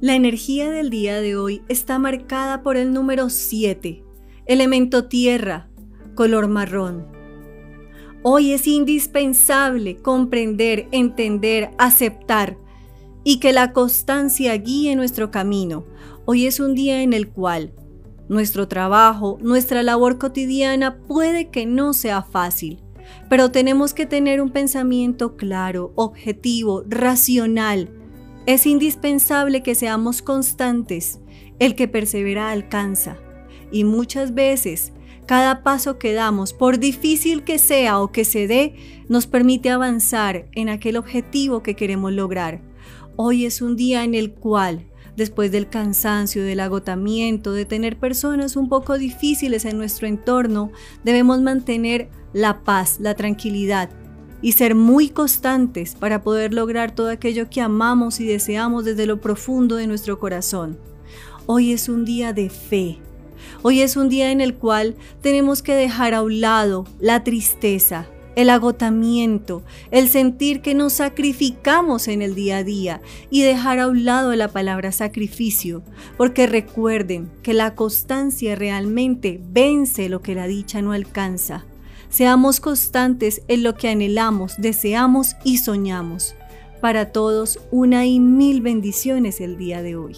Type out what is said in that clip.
La energía del día de hoy está marcada por el número 7, elemento tierra, color marrón. Hoy es indispensable comprender, entender, aceptar y que la constancia guíe nuestro camino. Hoy es un día en el cual nuestro trabajo, nuestra labor cotidiana puede que no sea fácil, pero tenemos que tener un pensamiento claro, objetivo, racional. Es indispensable que seamos constantes. El que persevera alcanza. Y muchas veces, cada paso que damos, por difícil que sea o que se dé, nos permite avanzar en aquel objetivo que queremos lograr. Hoy es un día en el cual después del cansancio, del agotamiento, de tener personas un poco difíciles en nuestro entorno, debemos mantener la paz, la tranquilidad y ser muy constantes para poder lograr todo aquello que amamos y deseamos desde lo profundo de nuestro corazón. Hoy es un día de fe. Hoy es un día en el cual tenemos que dejar a un lado la tristeza, el agotamiento, el sentir que nos sacrificamos en el día a día y dejar a un lado la palabra sacrificio, porque recuerden que la constancia realmente vence lo que la dicha no alcanza. Seamos constantes en lo que anhelamos, deseamos y soñamos. Para todos, una y mil bendiciones el día de hoy.